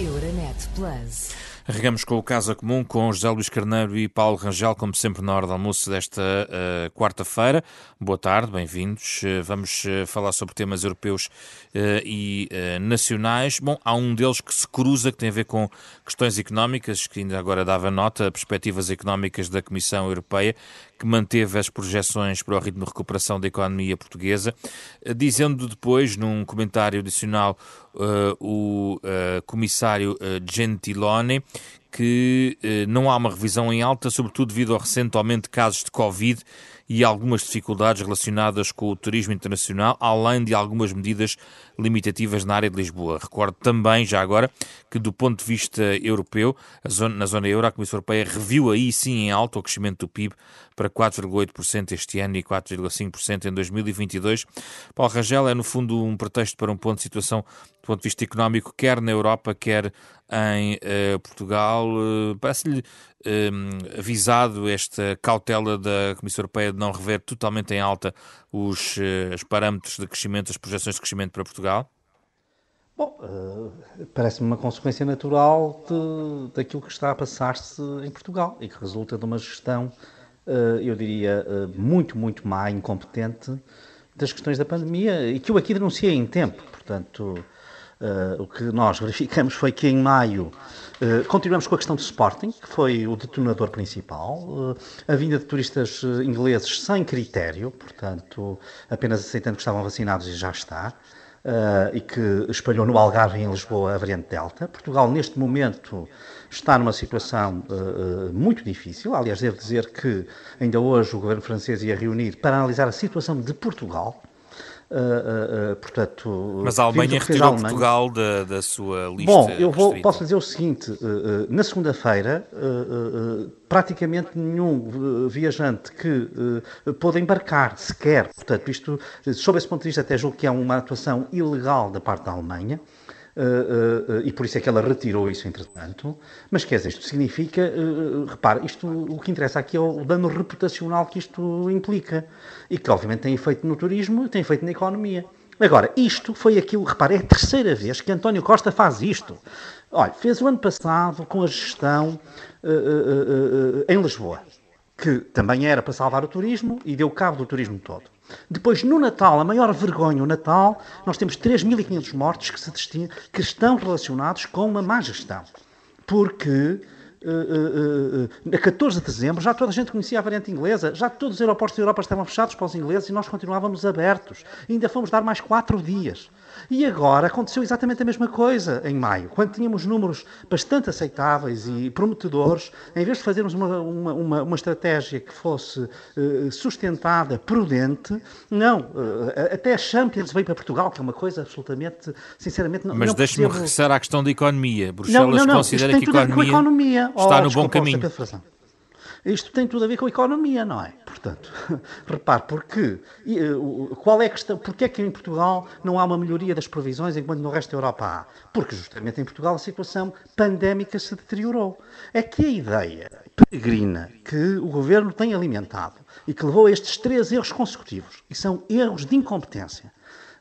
Euronet Plus. Arregamos com o Casa Comum com José Luís Carneiro e Paulo Rangel, como sempre na hora do almoço desta uh, quarta-feira. Boa tarde, bem-vindos. Uh, vamos uh, falar sobre temas europeus e nacionais. Bom, há um deles que se cruza, que tem a ver com questões económicas, que ainda agora dava nota, perspectivas económicas da Comissão Europeia, que manteve as projeções para o ritmo de recuperação da economia portuguesa, dizendo depois, num comentário adicional, o comissário Gentiloni, que eh, não há uma revisão em alta, sobretudo devido ao recente aumento de casos de Covid e algumas dificuldades relacionadas com o turismo internacional, além de algumas medidas limitativas na área de Lisboa. Recordo também, já agora, que do ponto de vista europeu, zona, na zona euro, a Comissão Europeia reviu aí sim em alta o crescimento do PIB para 4,8% este ano e 4,5% em 2022. Paulo Rangel é, no fundo, um pretexto para um ponto de situação do ponto de vista económico, quer na Europa, quer em uh, Portugal. Uh, Parece-lhe uh, avisado esta cautela da Comissão Europeia de não rever totalmente em alta os, os parâmetros de crescimento, as projeções de crescimento para Portugal? Bom, parece-me uma consequência natural de, daquilo que está a passar-se em Portugal e que resulta de uma gestão, eu diria, muito, muito má, incompetente das questões da pandemia e que eu aqui denunciei em tempo. Portanto, Uh, o que nós verificamos foi que em maio uh, continuamos com a questão do Sporting, que foi o detonador principal, uh, a vinda de turistas ingleses sem critério, portanto, apenas aceitando que estavam vacinados e já está, e que espalhou no Algarve e em Lisboa a variante Delta. Portugal, neste momento, está numa situação muito difícil. Aliás, devo dizer que ainda hoje o governo francês ia reunir para analisar a situação de Portugal Uh, uh, portanto, Mas a Alemanha retirou a Alemanha. Portugal da, da, sua lista. Bom, eu vou, posso dizer o seguinte: uh, na segunda-feira, praticamente nenhum viajante que pôde embarcar sequer. Portanto, isto, sob esse ponto de vista, até julgo que é uma atuação ilegal da parte da Alemanha. Uh, uh, e por isso é que ela retirou isso, entretanto. Mas quer dizer, isto significa, repare, isto, o que interessa aqui é o dano reputacional que isto implica e que, obviamente, tem efeito no turismo e tem efeito na economia. Agora, isto foi aquilo, repare, é a terceira vez que António Costa faz isto. Olha, fez o ano passado com a gestão em Lisboa, que também era para salvar o turismo e deu cabo do turismo todo. Depois, no Natal, a maior vergonha, o Natal, nós temos 3.500 mortes que, se destinam, que estão relacionados com uma má gestão. Porque Uh, uh, uh, a 14 de dezembro já toda a gente conhecia a variante inglesa, já todos os aeroportos da Europa estavam fechados para os ingleses e nós continuávamos abertos. E ainda fomos dar mais quatro dias. E agora aconteceu exatamente a mesma coisa em maio, quando tínhamos números bastante aceitáveis e prometedores, em vez de fazermos uma, uma, uma, uma estratégia que fosse uh, sustentada, prudente, não. Uh, até a Champions veio para Portugal, que é uma coisa absolutamente, sinceramente, não Mas deixe-me percebo... regressar à questão da economia. Bruxelas não, não, não. considera que a economia, economia, está oh, no bom caminho. Isto tem tudo a ver com a economia, não é? Portanto, repare, porque, eh, qual é a questão, porque é que em Portugal não há uma melhoria das previsões enquanto no resto da Europa há? Porque justamente em Portugal a situação pandémica se deteriorou. É que a ideia peregrina que o governo tem alimentado e que levou a estes três erros consecutivos, e são erros de incompetência,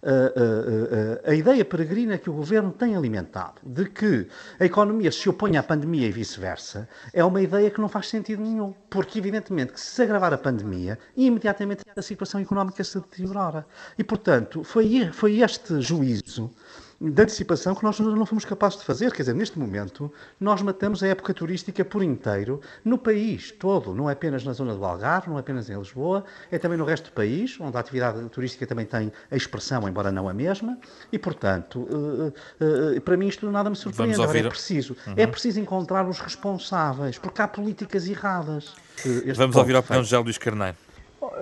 a, a, a, ideia peregrina que o governo tem alimentado de que a economia se opõe à pandemia e vice-versa é uma ideia que não faz sentido nenhum. Porque, evidentemente, que se agravar a pandemia, imediatamente a situação económica se deteriora. E, portanto, foi, foi este juízo de antecipação que nós não fomos capazes de fazer. Quer dizer, neste momento, nós matamos a época turística por inteiro no país todo, não é apenas na zona do Algarve, não é apenas em Lisboa, é também no resto do país, onde a atividade turística também tem a expressão, embora não a mesma, e, portanto, uh, uh, para mim isto nada me surpreende. Agora, é preciso, uhum. é preciso encontrar os responsáveis, porque há políticas erradas. Vamos ouvir a opinião de José Luís Carneiro.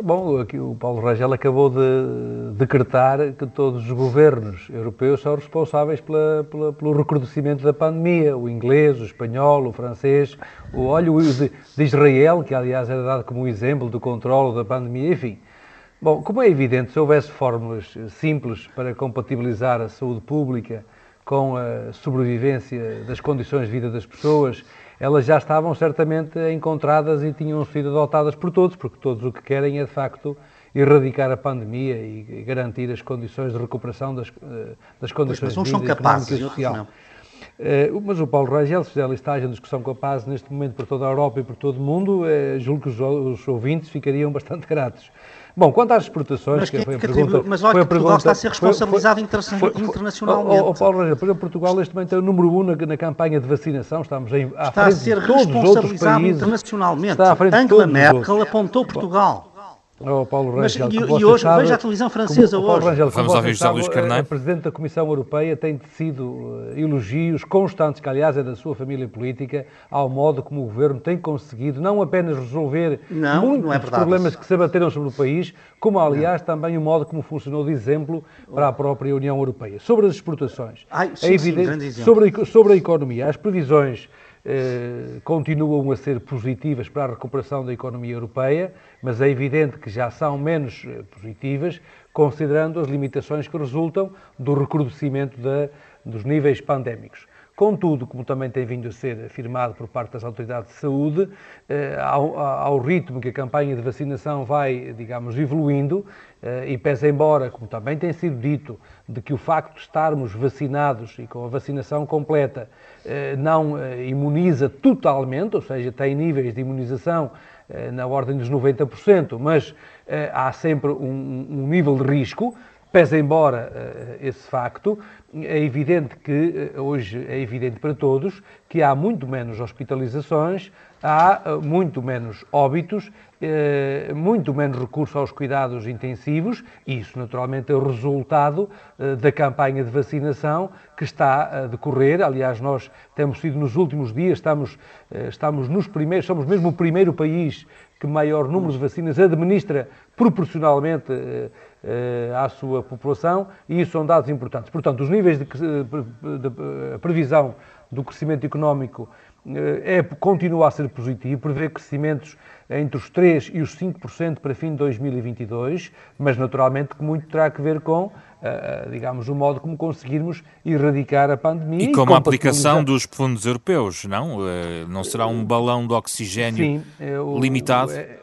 Bom, aqui o Paulo Rangel acabou de decretar que todos os governos europeus são responsáveis pela, pela, pelo recrudescimento da pandemia. O inglês, o espanhol, o francês, o, olha, o de, de Israel, que aliás era dado como exemplo do controle da pandemia, enfim. Bom, como é evidente, se houvesse fórmulas simples para compatibilizar a saúde pública com a sobrevivência das condições de vida das pessoas elas já estavam certamente encontradas e tinham sido adotadas por todos, porque todos o que querem é, de facto, erradicar a pandemia e garantir as condições de recuperação das, eh, das condições pois, de vida são capazes, e social. Uh, mas o Paulo Rangel, se fizer a listagem de discussão com a paz neste momento por toda a Europa e por todo o mundo, uh, julgo que os, os ouvintes ficariam bastante gratos. Bom, quanto às exportações, mas que foi a pergunta... Mas olha, Portugal pergunta, está a ser responsabilizado foi, foi, foi, internacionalmente. O, o Paulo Rangel, por exemplo, Portugal neste momento é o número um na, na campanha de vacinação, estamos em, à está frente a ser de todos os outros países. internacionalmente. Está à frente Angela Merkel apontou Portugal. Oh, Paulo Rangel, Mas, e, e hoje, sabe, veja a televisão francesa como, hoje. Rangel, Vamos ouvir José Luís Carneiro. A Presidente da Comissão Europeia tem tecido uh, elogios constantes, que aliás é da sua família política, ao modo como o Governo tem conseguido não apenas resolver não, muitos não é problemas que se abateram sobre o país, como aliás não. também o modo como funcionou de exemplo para a própria União Europeia. Sobre as exportações, Ai, sim, é evidente, sim, sobre, sobre a economia, as previsões eh, continuam a ser positivas para a recuperação da economia europeia, mas é evidente que já são menos eh, positivas, considerando as limitações que resultam do recrudescimento da, dos níveis pandémicos. Contudo, como também tem vindo a ser afirmado por parte das autoridades de saúde, eh, ao, ao, ritmo que a campanha de vacinação vai, digamos, evoluindo, eh, e pese embora, como também tem sido dito, de que o facto de estarmos vacinados e com a vacinação completa eh, não imuniza totalmente, ou seja, tem níveis de imunização na ordem dos 90%, mas há sempre um, um nível de risco, Pese embora uh, esse facto, é evidente que, uh, hoje é evidente para todos, que há muito menos hospitalizações, há uh, muito menos óbitos, muito menos recurso aos cuidados intensivos, e isso naturalmente é o resultado da campanha de vacinação que está a decorrer. Aliás, nós temos sido nos últimos dias, estamos, estamos nos primeiros, somos mesmo o primeiro país que maior número de vacinas administra proporcionalmente eh, à sua população e isso são dados importantes. Portanto, os níveis de, de, de previsão do crescimento económico eh, é, continua a ser positivo, prevê crescimentos entre os 3% e os 5% para fim de 2022, mas naturalmente que muito terá a ver com, digamos, o modo como conseguirmos erradicar a pandemia. E, e com a aplicação dos fundos europeus, não? Não será um balão de oxigênio Sim, limitado? É,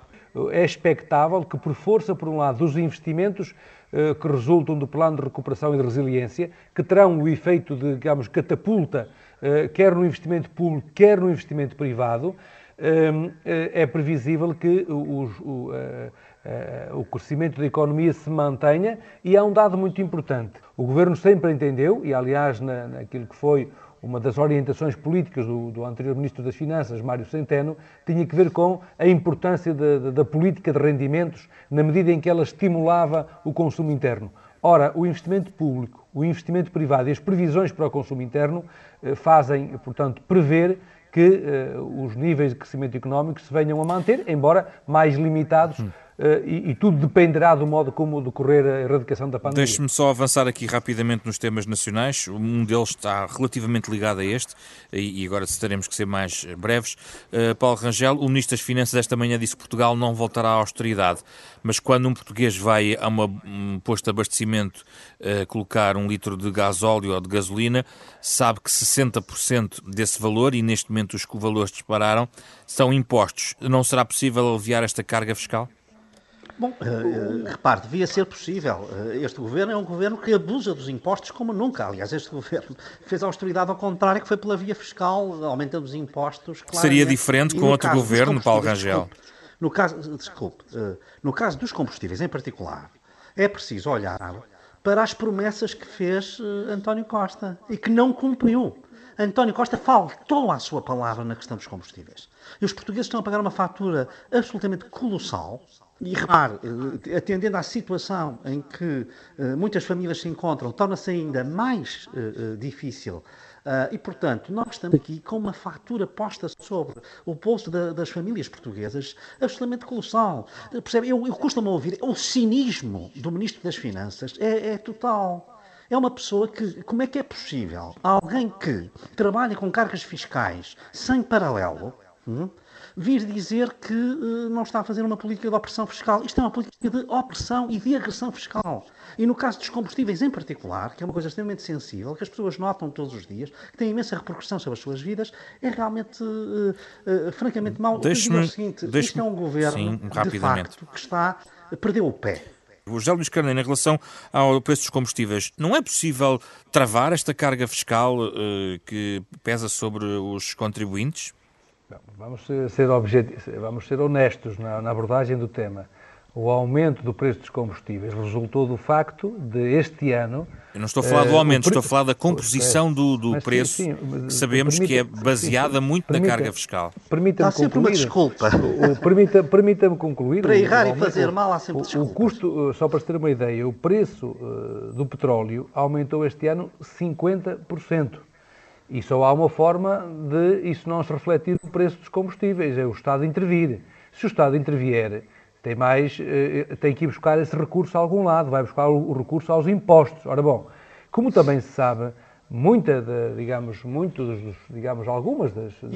é expectável que, por força, por um lado, dos investimentos eh, que resultam do plano de recuperação e de resiliência, que terão o efeito de, digamos, catapulta, eh, quer no investimento público, quer no investimento privado, eh, é previsível que o, o, o crescimento da economia se mantenha e há um dado muito importante. O Governo sempre entendeu, e aliás na, naquilo que foi uma das orientações políticas do, do, anterior Ministro das Finanças, Mário Centeno, tinha que ver com a importância da política de rendimentos na medida em que ela estimulava o consumo interno. Ora, o investimento público, o investimento privado e as previsões para o consumo interno eh, fazem, portanto, prever que eh, os níveis de crescimento económico se venham a manter, embora mais limitados. Hum e, e, tudo dependerá do modo como decorrer a erradicação da pandemia. Deixe-me só avançar aqui rapidamente nos temas nacionais. Um deles está relativamente ligado a este, e, agora teremos que ser mais breves. Uh, Paulo Rangel, o Ministro das Finanças esta manhã disse que Portugal não voltará à austeridade, mas quando um português vai a uma, um posto de abastecimento uh, colocar um litro de gasóleo ou de gasolina, sabe que 60% desse valor, e neste momento os valores dispararam, são impostos. Não será possível aliviar esta carga fiscal? Bom, uh, repare, devia ser possível. Uh, este governo é um governo que abusa dos impostos como nunca. Aliás, este governo fez a austeridade ao contrário, que foi pela via fiscal, aumentando os impostos. Seria diferente com outro governo, Paulo Rangel? Desculpe, no caso, desculpe, uh, no caso dos combustíveis em particular, é preciso olhar para as promessas que fez António Costa e que não cumpriu. António Costa faltou à sua palavra na questão dos combustíveis. E os portugueses estão a pagar uma fatura absolutamente colossal e repare, eh, atendendo à situação em que uh, muitas famílias se encontram, torna-se ainda mais uh, difícil. Uh, e, portanto, nós estamos aqui com uma fatura posta sobre o bolso da, das famílias portuguesas absolutamente colossal. Percebe? Eu, eu costumo ouvir, o cinismo do Ministro das Finanças é, é total. É uma pessoa que, como é que é possível alguém que trabalha com cargas fiscais sem paralelo, hum, vir dizer que uh, não está a fazer uma política de opressão fiscal. Isto é uma política de opressão e de agressão fiscal. E no caso dos combustíveis em particular, que é uma coisa extremamente sensível, que as pessoas notam todos os dias, que tem imensa repercussão sobre as suas vidas, é realmente, uh, uh, francamente mau. Deixe-me, isto é um governo, sim, de facto, que está, perdeu o pé. O José Luís Carneiro, em relação ao preço dos combustíveis, não é possível travar esta carga fiscal uh, que pesa sobre os contribuintes? Vamos ser, vamos ser honestos na, na abordagem do tema o aumento do preço dos combustíveis resultou do facto de este ano. Eu não estou a falar do eh, aumento, uh, estou a falar da composição do, do preço, sim, sim, que sabemos permita, que é baseada sim, muito permita, na carga fiscal. Permita-me concluir. sempre uma desculpa. Permita-me permita concluir. Para errar e fazer mal há sempre desculpas. O custo, só para se ter uma ideia, o preço uh, do petróleo aumentou este ano 50%. E só há uma forma de isso não se refletir no preço dos combustíveis, é o Estado intervir. Se o Estado intervier tem mais, eh, tem que ir buscar esse recurso a algum lado, vai buscar o recurso aos impostos. Ora bom, como também se sabe, muita de, digamos, muitos, digamos, algumas das a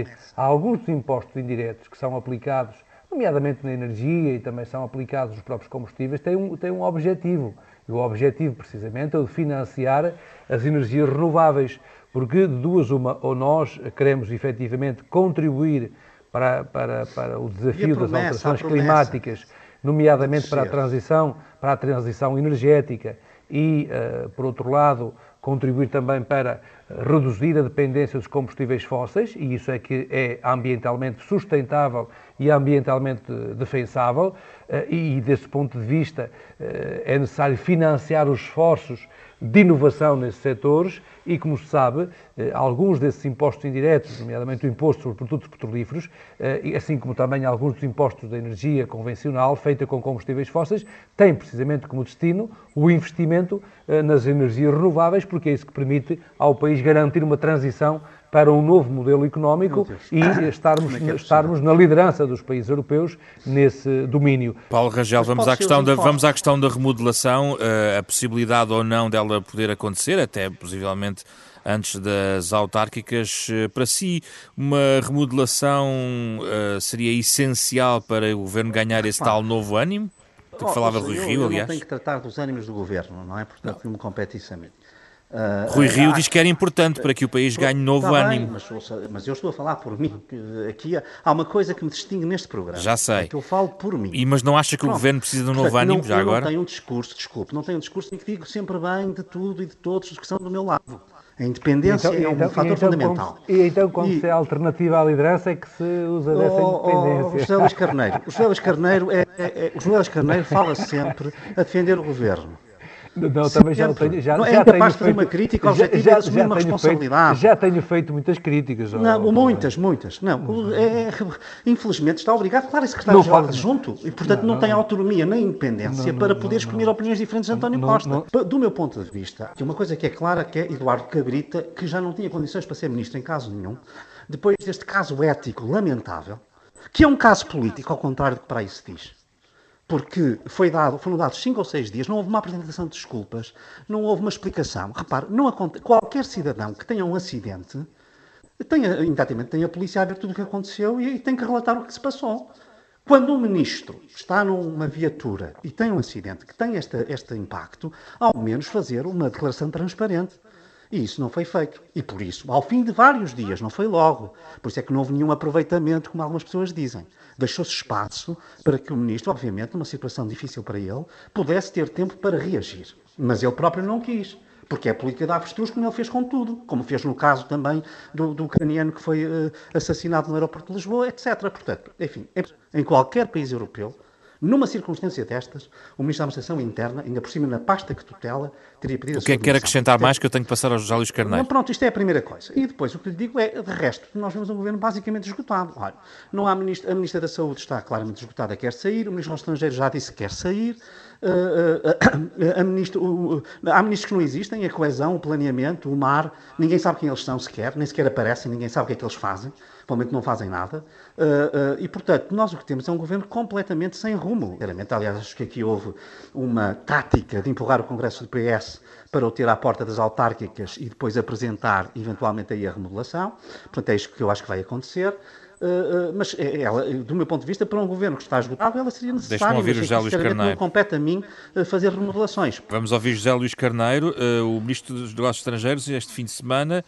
impostos, há alguns dos impostos indiretos que são aplicados, nomeadamente na energia e também são aplicados nos próprios combustíveis, têm um, têm um objetivo. E o objetivo, precisamente, é o de financiar as energias renováveis, porque de duas uma, ou nós queremos efetivamente contribuir para, para, para o desafio promessa, das alterações climáticas, nomeadamente para a transição, para a transição energética e, uh, por outro lado, contribuir também para reduzir a dependência dos combustíveis fósseis, e isso é que é ambientalmente sustentável e ambientalmente defensável, uh, e desse ponto de vista uh, é necessário financiar os esforços de inovação nesses setores e, como se sabe, eh, alguns desses impostos indiretos, nomeadamente o imposto sobre produtos petrolíferos, eh, assim como também alguns dos impostos da energia convencional feita com combustíveis fósseis, têm precisamente como destino o investimento eh, nas energias renováveis, porque é isso que permite ao país garantir uma transição para um novo modelo económico e estarmos, é, é estarmos na liderança dos países europeus nesse domínio. Paulo Rangel, vamos à, questão da, vamos à questão da remodelação, uh, a possibilidade ou não dela poder acontecer, até possivelmente antes das autárquicas. Uh, para si, uma remodelação uh, seria essencial para o governo ganhar esse tal novo ânimo? Do que falava Rui Rio, aliás. Eu não tenho que tratar dos ânimos do governo, não é? Portanto, não me compete isso a mim. Uh, Rui Rio uh, diz que era importante para que o país ganhe novo tá ânimo. Bem, mas, mas, eu estou a falar por mim. Aqui há uma coisa que me distingue neste programa. Já sei. É que eu falo por mim. E, mas não acha que Pronto. o governo precisa de um novo ânimo não, já agora? Não tenho um discurso, desculpe, não tenho um discurso em que digo sempre bem de tudo e de todos os que são do meu lado. A independência então, é um então, fator então, fundamental. e então, quando e, se é alternativa à liderança, é que se usa dessa oh, oh independência? Oh, José Luís Carneiro. O José Luís Carneiro, é, é, é, o José Luís Carneiro fala sempre a defender o governo. Não, também já tenho. Já, não é já incapaz de fazer uma crítica já, já, assumir uma responsabilidade. Feito, já tenho feito muitas críticas. Não, muitas, muitas. Não, é, infelizmente está obrigado. Claro, é secretário-geral adjunto e, portanto, não, não, tem autonomia nem independência para poder exprimir opiniões diferentes de António Costa. Do meu ponto de vista, uma coisa que é clara que é Eduardo Cabrita, que já não tinha condições para ser ministro em caso nenhum, depois deste caso ético lamentável, que é um caso político, ao contrário do que para aí se diz porque foi dado, foram dados cinco ou seis dias, não houve uma apresentação de desculpas, não houve uma explicação. Repare, não acontece, qualquer cidadão que tenha um acidente, tem, tem a polícia a ver tudo o que aconteceu e, e tem que relatar o que se passou. Quando um ministro está numa viatura e tem um acidente que tem este, este impacto, ao menos fazer uma declaração transparente. E isso não foi feito. E por isso, ao fim de vários dias, não foi logo. Por isso é que não houve nenhum aproveitamento, como algumas pessoas dizem. Deixou-se espaço para que o ministro, obviamente, numa situação difícil para ele, pudesse ter tempo para reagir. Mas ele próprio não quis. Porque é a política da avestruz, como ele fez com tudo. Como fez no caso também do, do ucraniano que foi uh, assassinado no aeroporto de Lisboa, etc. Portanto, enfim, em qualquer país europeu, numa circunstância destas, o Ministro da Administração Interna, ainda por cima na pasta que tutela, teria pedido O que é que quer acrescentar mais que eu tenho que passar ao José Luís Carneiro? Não, pronto, isto é a primeira coisa. E depois, o que lhe digo é, de resto, nós vemos um governo basicamente esgotado. Olha, não há ministro, a Ministra da Saúde está claramente esgotada, quer sair, o Ministro dos Estrangeiros já disse que quer sair, Uh, uh, uh, ministro, há ministros que não existem, a coesão, o planeamento, o mar, ninguém sabe quem eles são sequer, nem sequer aparecem, ninguém sabe o que é que eles fazem provavelmente não fazem nada. Uh, uh, e, portanto, nós o que temos é um governo completamente sem rumo. Aliás, acho que aqui houve uma tática de empurrar o Congresso do PS para o ter à porta das autárquicas e depois apresentar, eventualmente, aí a remodelação. Portanto, é isto que eu acho que vai acontecer. uh, mas ela, do meu ponto de vista, para um governo que está esgotado, ela seria necessária. ouvir o José Luís Carneiro. Não compete a mim fazer remodelações. Vamos ouvir José Luís Carneiro, o Ministro dos Negócios Estrangeiros, este fim de semana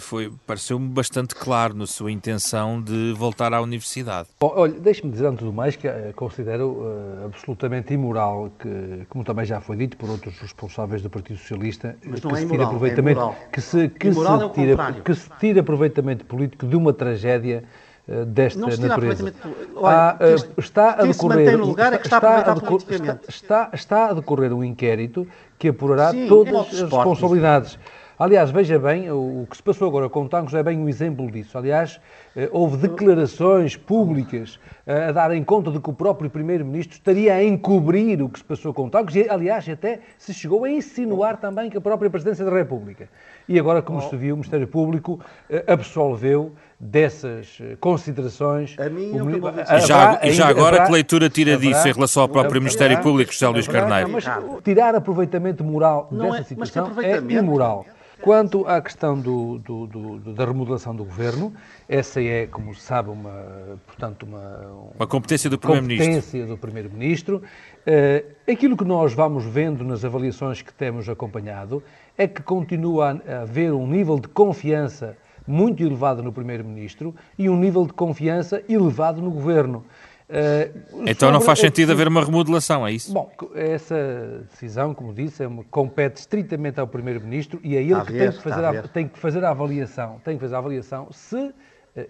foi pareceu-me bastante claro na sua intenção de voltar à universidade. Bom, olha, deixe-me dizer antes do mais que uh, considero uh, absolutamente imoral que, como também já foi dito por outros responsáveis do Partido Socialista, Mas que não se é tire imoral, aproveitamento, é que se que se, é tira, que se tire aproveitamento político de uma tragédia uh, desta não se natureza. Olha, uh, está a decorrer lugar é que está, está, a está, está, está, a decorrer um inquérito que apurará Sim, todas as responsabilidades. Aliás, veja bem, o que se passou agora com o Tancos é bem um exemplo disso. Aliás, eh, houve declarações públicas eh, a darem conta de que o próprio Primeiro-Ministro estaria a encobrir o que se passou com o Tancos e, aliás, até se chegou a insinuar também que a própria Presidência da República. E agora, como se viu, o Ministério Público eh, absolveu dessas considerações. A mim, o, o e já, e já agora, haverá, que leitura tira haverá, disso em relação ao próprio haverá, Ministério Público, José Luís Carneiro? Mas tirar aproveitamento moral não dessa é, situação é imoral. Quanto à questão do, do, do, da remodelação do governo, essa é, como se sabe, uma, portanto, uma, uma competência do Primeiro-Ministro. Primeiro-Ministro. Uh, aquilo que nós vamos vendo nas avaliações que temos acompanhado é que continua a haver um nível de confiança muito elevado no Primeiro-Ministro e um nível de confiança elevado no Governo. Uh, então não faz sentido haver uma remodelação, é isso? Bom, essa decisão, como disse, é uma, compete estritamente ao Primeiro-Ministro e é ele que tem, que fazer a, tem que fazer a avaliação, tem que fazer a avaliação se uh,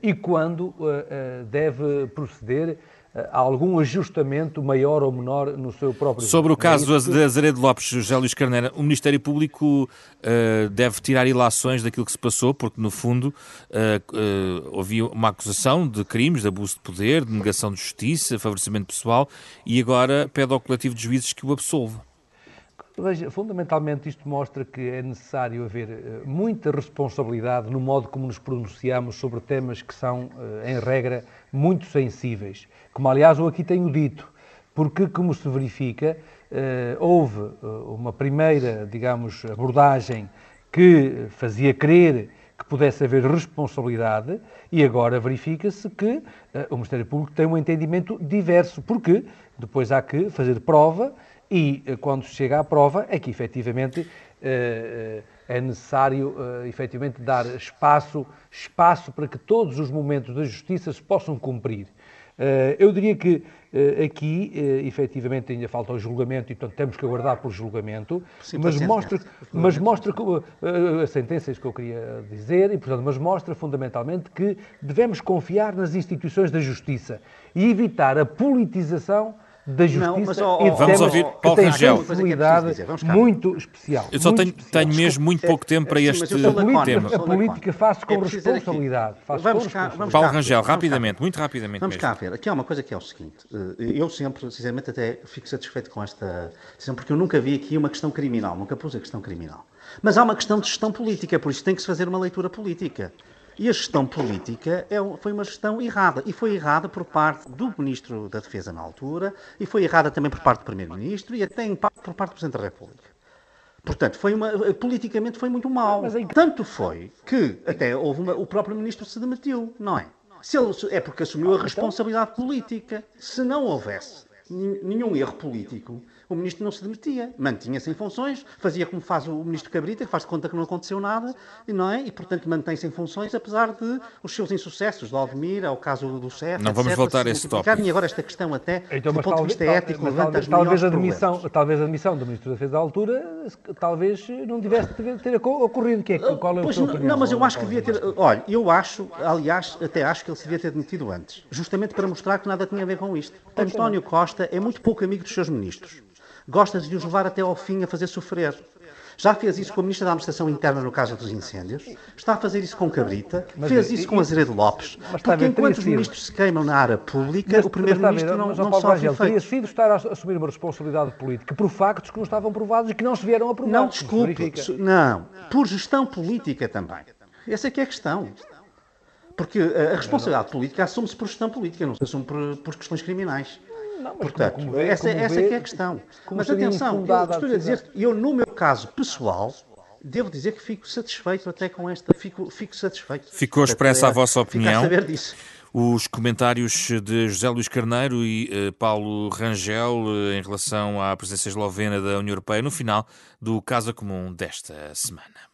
e quando uh, deve proceder algum ajustamento maior ou menor no seu próprio... Sobre o caso de Azeredo Lopes, José Luís Carneira, o Ministério Público uh, deve tirar ilações daquilo que se passou, porque no fundo uh, uh, havia uma acusação de crimes, de abuso de poder, de negação de justiça, favorecimento pessoal, e agora pede ao coletivo de juízes que o absolva. Veja, fundamentalmente isto mostra que é necessário haver muita responsabilidade no modo como nos pronunciamos sobre temas que são, em regra, muito sensíveis. Como aliás eu aqui tenho dito, porque, como se verifica, eh, houve eh, uma primeira, digamos, abordagem que fazia crer que pudesse haver responsabilidade e agora verifica-se que eh, o Ministério Público tem um entendimento diverso, porque depois há que fazer prova e quando chega à prova é que efetivamente é necessário efetivamente dar espaço, espaço para que todos os momentos da justiça se possam cumprir. Eh, eu diria que eh, aqui, eh, efetivamente, ainda falta o julgamento e, portanto, temos que aguardar por julgamento, Sim, mas, mostra, mas mostra que, a sentença é isso que eu queria dizer, e, portanto, mas mostra fundamentalmente que devemos confiar nas instituições da justiça e evitar a politização da justiça não, mas, oh, oh, e de vamos ouvir Paulo Rangel. É muito especial. Eu só tenho, tenho, mesmo muito pouco tempo para este tema. A política faz com é responsabilidade. Faz vamos com cá, vamos Paulo Rangel, rapidamente, muito rapidamente Vamos mesmo. cá ver. Aqui há uma coisa que é o seguinte. Eh, eu sempre, sinceramente, até fico satisfeito com esta decisão, porque eu nunca vi aqui uma questão criminal, nunca pus a questão criminal. Mas há uma questão de gestão política, por isso tem que se fazer uma leitura política. E a gestão política é, foi uma gestão errada. E foi errada por parte do Ministro da Defesa na altura, e foi errada também por parte do Primeiro-Ministro, e até em parte por parte do Presidente da República. Portanto, foi uma, politicamente foi muito mal. Tanto foi que até houve uma, o próprio Ministro se demitiu, não é? Se ele, é porque assumiu a então- responsabilidade política. Se não houvesse nenhum erro político, o ministro não se demitia, mantinha-se em funções, fazia como faz o ministro Cabrita, que faz de conta que não aconteceu nada, não é? E, portanto, mantém-se em funções, apesar de os seus insucessos, de Alvemir, ao caso do CEF, Não etc, vamos voltar a esse tópico. E agora esta questão até, então, do ponto talvez, de vista ético, levanta talvez, talvez a admissão, Talvez a admissão do Ministro da Defesa da altura, talvez não tivesse ter, ter ocorrido. Que é, qual é o pois, não, não, mas eu acho que devia ter... Olha, eu acho, aliás, até acho que ele se devia ter demitido antes, justamente para mostrar que nada tinha a ver com isto. António Costa é muito pouco amigo dos seus ministros gosta de os levar até ao fim a fazer sofrer. Já fez isso com a Ministra da Administração Interna no caso dos incêndios, está a fazer isso com Cabrita, mas, fez isso e, com Azeredo Lopes, porque enquanto os ministros se queimam na área pública, mas, o Primeiro-Ministro não, não sofre efeitos. Teria sido estar a assumir uma responsabilidade política por factos que não estavam provados e que não se vieram a provar. Não, desculpe, não, por gestão política também. Essa é que é a questão. Porque a responsabilidade política assume-se por gestão política, não se assume por, por questões criminais. Não, Portanto, como, como vê, essa, essa vê, é, é a questão. Mas atenção, eu estou a dizer, eu no meu caso pessoal, devo dizer que fico satisfeito até com esta, fico, fico satisfeito. Ficou expressa a vossa opinião. saber disso. Os comentários de José Luís Carneiro e uh, Paulo Rangel uh, em relação à presença eslovena da União Europeia no final do Casa Comum desta semana.